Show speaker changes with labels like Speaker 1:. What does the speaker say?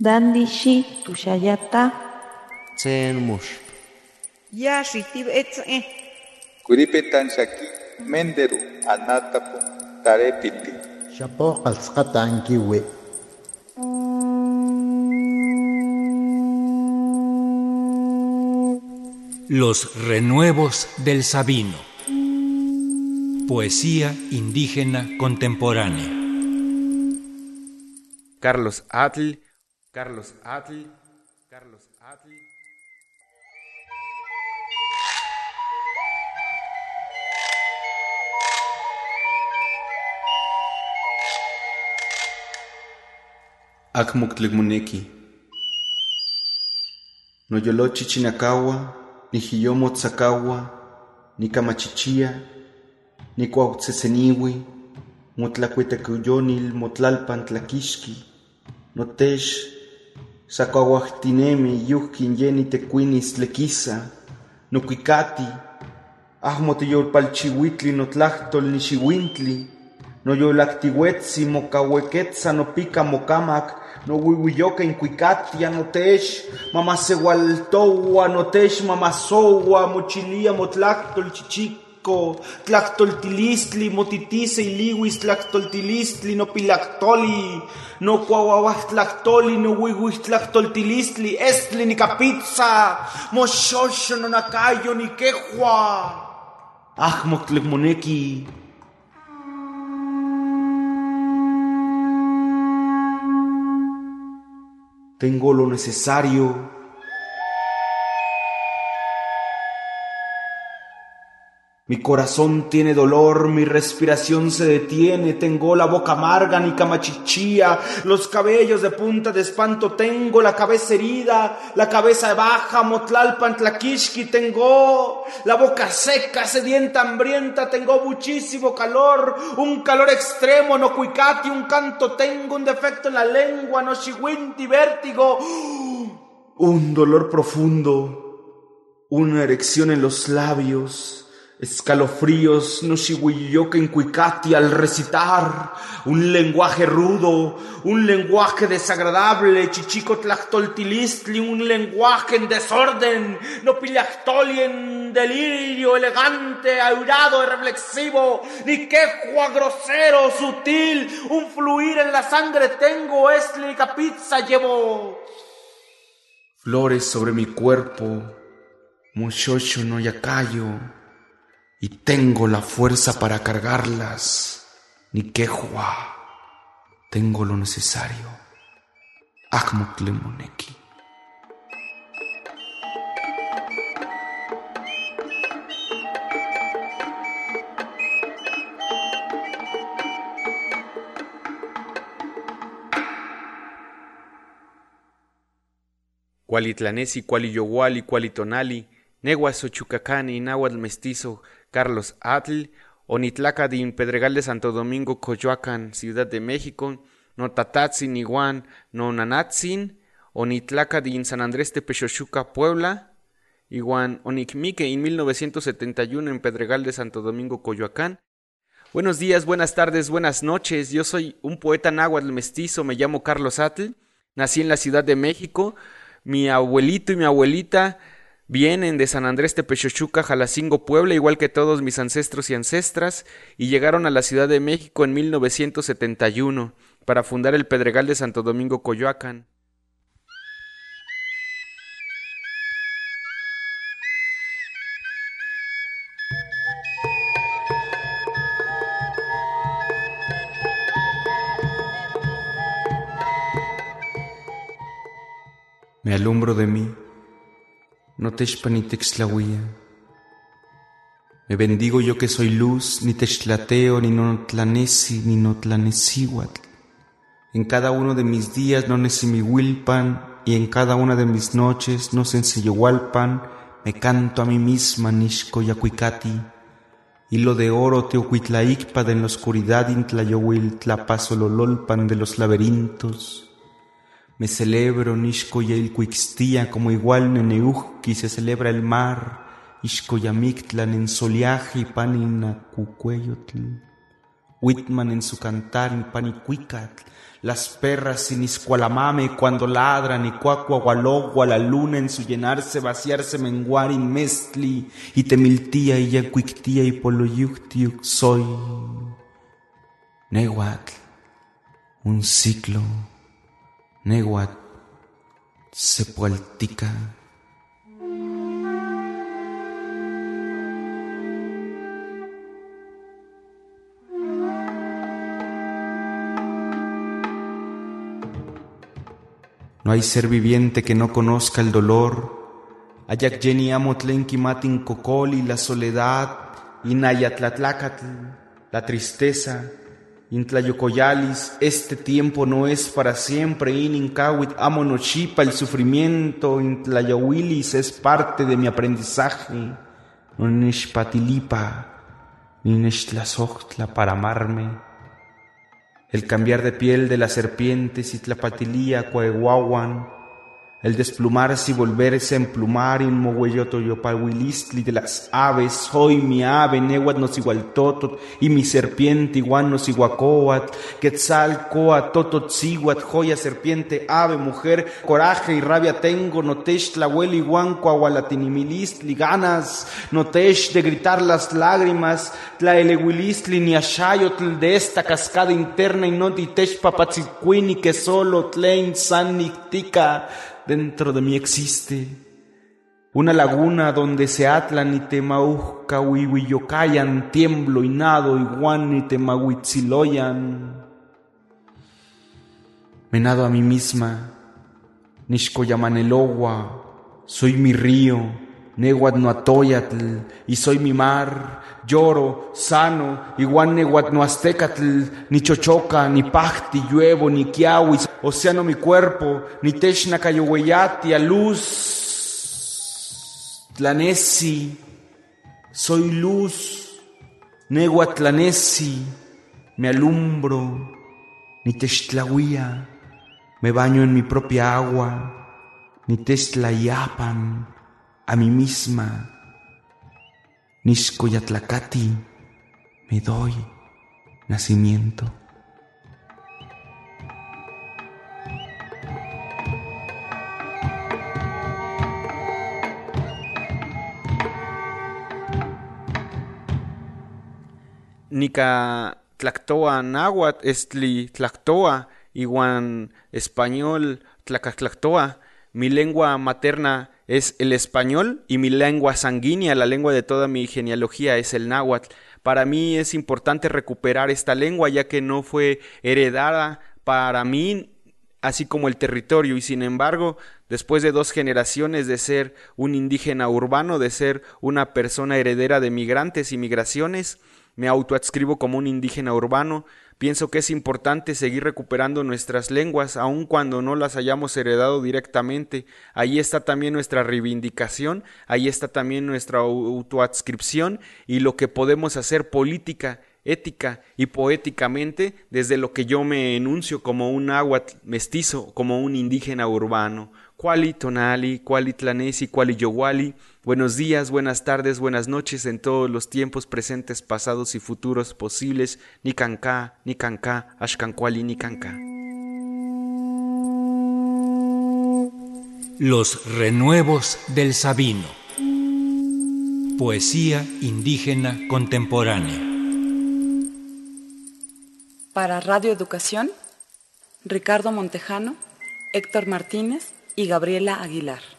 Speaker 1: Dandishi tushayata.
Speaker 2: Tsen mush.
Speaker 3: Ya shitib etze.
Speaker 4: Kuripetan shaki menderu anatapu tarepiti.
Speaker 5: Shapo ankiwi.
Speaker 6: Los renuevos del Sabino. Poesía indígena contemporánea.
Speaker 2: Carlos Atl, Carlos Atl, Carlos Atl.
Speaker 7: Akmuktlekmoneki. Noyolochi chinakawa, nijiyomo tzakawa, nikamachichia, nikuautzeseniwi, motlakuetekuyonil motlalpan tlakixki, notex, sakauahtinemi yuhkin yeni tekuinis tlekisa, nokuikati, ahmotiyolpalchihuitli notlahtol nixiuintli, noyolaktiuetzi mokaueketza nopika mokamak, nowiwiyoka inkuikatia notex, mamasewaltowa notex mamasowa mochilia motlahtol chichico, tlahtoltilistli motitise iliwis tlahtoltilistli nopilaktoli, nokuauauahtlahtoli nowiwistlahtoltilistli estli nikapitza, moxoxo nonakayo nikehua. Ahmoktlekmoneki, Tengo lo necesario. Mi corazón tiene dolor, mi respiración se detiene, tengo la boca amarga, ni camachichía, los cabellos de punta de espanto tengo, la cabeza herida, la cabeza baja, motlalpan tlaquishki tengo, la boca seca, sedienta, hambrienta, tengo muchísimo calor, un calor extremo, no cuicati, un canto tengo, un defecto en la lengua, no shiwinti, vértigo, un dolor profundo, una erección en los labios, escalofríos, no shiwiyoka en cuicati al recitar, un lenguaje rudo, un lenguaje desagradable, chichico tlachtoltilistli, un lenguaje en desorden, no en delirio elegante, airado y reflexivo, ni quejua grosero, sutil, un fluir en la sangre tengo, esli pizza llevo. Flores sobre mi cuerpo, muchocho no yacayo, y tengo la fuerza para cargarlas, ni quejua, tengo lo necesario. Akmoklemoneki.
Speaker 2: Cualitlanesi, cualiyowali, cualitonali, nehuasochucacani, náhuatl mestizo, Carlos Atl, Onitlaca de Pedregal de Santo Domingo, Coyoacán, Ciudad de México, Notatatzin, Iguan, Nonanatzin, Onitlaca de San Andrés de Pechochuca, Puebla, Iguan, Onicmique en 1971 en Pedregal de Santo Domingo, Coyoacán. Buenos días, buenas tardes, buenas noches. Yo soy un poeta náhuatl mestizo, me llamo Carlos Atl, nací en la Ciudad de México. Mi abuelito y mi abuelita Vienen de San Andrés Tepechochuca, Jalacingo, Puebla, igual que todos mis ancestros y ancestras, y llegaron a la Ciudad de México en 1971 para fundar el Pedregal de Santo Domingo, Coyoacán.
Speaker 7: Me alumbro de mí no ni textlahuía. Me bendigo yo que soy luz, ni textlateo, ni no tlanesi, ni no tlanesihuatl. En cada uno de mis días no wilpan, y en cada una de mis noches no pan, me canto a mí misma yacuicati. Hilo de oro teocuitlaicpa de en la oscuridad intlayowil tlapazolololpan de los laberintos. Me celebro Nishkoya Cuixtía como igual Neneuhki se celebra el mar, Ishkoyamictlan en soleaje y panina cucueyotl. Whitman en su cantar en Panicuicat, las perras sin iscualamame cuando ladran y cuacuagualogua la luna en su llenarse, vaciarse, menguar in mestli y temiltía y yacuictía y poloyuctiuc soy. Nehuatl, un ciclo, Nehuatl, sepualtica. No hay ser viviente que no conozca el dolor. Ayak Amotlenki Matin Cocoli, la soledad, Inayatlatlacatl, la tristeza, Intlayocoyalis, este tiempo no es para siempre, Ininkawit Amonochipa, el sufrimiento, Intlayawilis es parte de mi aprendizaje, Nonishpatilipa, Ninishtlazoctla para amarme. El cambiar de piel de las serpientes y tlapatilía cuehuahuan, el desplumarse y volverse a emplumar y yopawilistli de las aves, soy mi ave, nehuat nos totot, y mi serpiente igual nos iguacoat, quetzal coa totot siguat, joya serpiente, ave, mujer, coraje y rabia tengo, notesh tlahuel iguan coahualatinimilistli, ganas, notesh de gritar las lágrimas, tlaelehuilistli ni ashayotl de esta cascada interna y no ditesh papatzitquini que solo tlein san nictica, dentro de mí existe una laguna donde se atlan y temauca huihuillocayan, tiemblo y nado iguan y temahuitziloyan. Me nado a mí misma, Nishkoyamanelogua, soy mi río, Nehuat y soy mi mar, lloro, sano, igual Nehuat ni chochoca, ni pachti, lluevo, ni kiawi, océano mi cuerpo, ni techna a luz, tlanesi, soy luz, Nehuat tlanesi, me alumbro, ni techtlahuia, me baño en mi propia agua, ni yapan a mí misma. Nishkoyatlacati, me doy nacimiento.
Speaker 2: Nica tlactoa náhuatl, estli tlactoa, iguan español tlacatlactoa, mi lengua materna es el español y mi lengua sanguínea, la lengua de toda mi genealogía es el náhuatl. Para mí es importante recuperar esta lengua ya que no fue heredada para mí así como el territorio y sin embargo después de dos generaciones de ser un indígena urbano, de ser una persona heredera de migrantes y migraciones, me autoadscribo como un indígena urbano, Pienso que es importante seguir recuperando nuestras lenguas, aun cuando no las hayamos heredado directamente. Ahí está también nuestra reivindicación, ahí está también nuestra autoadscripción y lo que podemos hacer política, ética y poéticamente desde lo que yo me enuncio como un agua mestizo, como un indígena urbano. Cuali tonali, cuali tlanesi, cuali yowali. Buenos días, buenas tardes, buenas noches en todos los tiempos presentes, pasados y futuros posibles. Ni canca, ni canca, ashkankwali, ni canca.
Speaker 6: Los renuevos del Sabino. Poesía indígena contemporánea.
Speaker 8: Para Radio Educación, Ricardo Montejano, Héctor Martínez y Gabriela Aguilar.